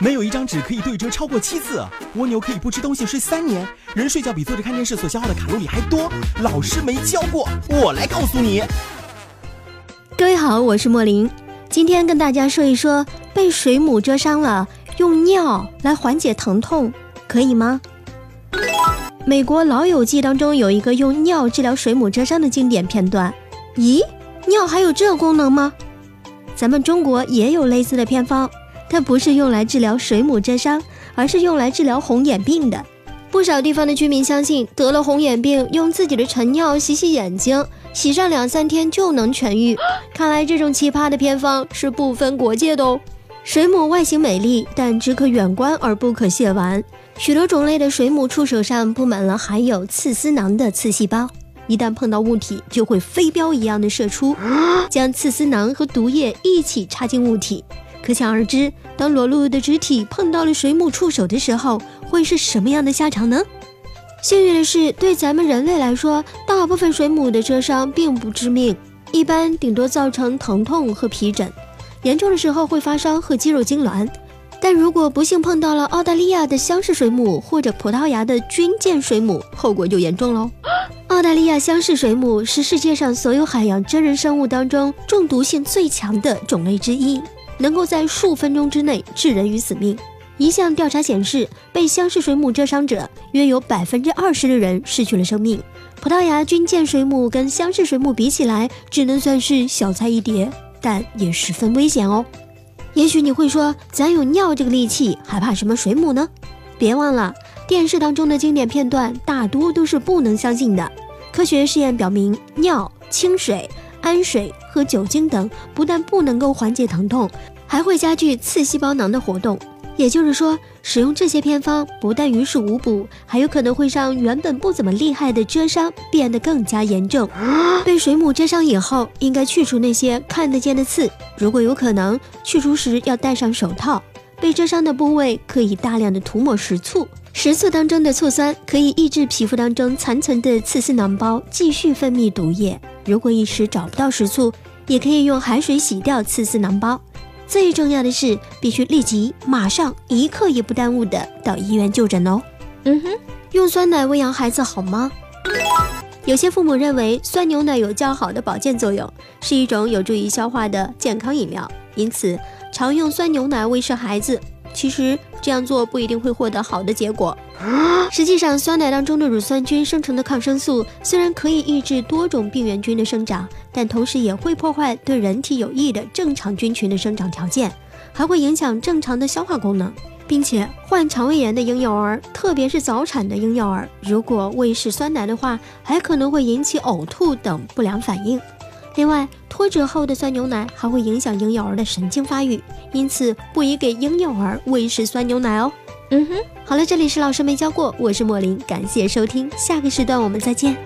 没有一张纸可以对折超过七次。蜗牛可以不吃东西睡三年。人睡觉比坐着看电视所消耗的卡路里还多。老师没教过，我来告诉你。各位好，我是莫林，今天跟大家说一说被水母蛰伤了，用尿来缓解疼痛，可以吗？美国《老友记》当中有一个用尿治疗水母蛰伤的经典片段。咦，尿还有这功能吗？咱们中国也有类似的偏方，它不是用来治疗水母蜇伤，而是用来治疗红眼病的。不少地方的居民相信，得了红眼病，用自己的晨尿洗洗眼睛，洗上两三天就能痊愈。看来这种奇葩的偏方是不分国界的哦。水母外形美丽，但只可远观而不可亵玩。许多种类的水母触手上布满了含有刺丝囊的刺细胞，一旦碰到物体，就会飞镖一样的射出，将刺丝囊和毒液一起插进物体。可想而知，当裸露的肢体碰到了水母触手的时候，会是什么样的下场呢？幸运的是，对咱们人类来说，大部分水母的蛰伤并不致命，一般顶多造成疼痛和皮疹。严重的时候会发烧和肌肉痉挛，但如果不幸碰到了澳大利亚的香氏水母或者葡萄牙的军舰水母，后果就严重喽。澳大利亚香氏水母是世界上所有海洋真人生物当中中毒性最强的种类之一，能够在数分钟之内致人于死命。一项调查显示，被箱式水母蛰伤者约有百分之二十的人失去了生命。葡萄牙军舰水母跟箱式水母比起来，只能算是小菜一碟。但也十分危险哦。也许你会说，咱有尿这个利器，还怕什么水母呢？别忘了，电视当中的经典片段大多都是不能相信的。科学试验表明，尿、清水、氨水和酒精等不但不能够缓解疼痛，还会加剧刺细胞囊的活动。也就是说，使用这些偏方不但于事无补，还有可能会让原本不怎么厉害的蛰伤变得更加严重。被水母蛰伤以后，应该去除那些看得见的刺，如果有可能，去除时要戴上手套。被蛰伤的部位可以大量的涂抹食醋，食醋当中的醋酸可以抑制皮肤当中残存的刺丝囊包继续分泌毒液。如果一时找不到食醋，也可以用海水洗掉刺丝囊包。最重要的是，必须立即、马上、一刻也不耽误的到医院就诊哦。嗯哼，用酸奶喂养孩子好吗？有些父母认为酸牛奶有较好的保健作用，是一种有助于消化的健康饮料，因此常用酸牛奶喂食孩子。其实这样做不一定会获得好的结果。实际上，酸奶当中的乳酸菌生成的抗生素虽然可以抑制多种病原菌的生长，但同时也会破坏对人体有益的正常菌群的生长条件，还会影响正常的消化功能。并且，患肠胃炎的婴幼儿，特别是早产的婴幼儿，如果喂食酸奶的话，还可能会引起呕吐等不良反应。另外，脱脂后的酸牛奶还会影响婴幼儿的神经发育，因此不宜给婴幼儿喂食酸牛奶哦。嗯哼，好了，这里是老师没教过，我是莫林，感谢收听，下个时段我们再见。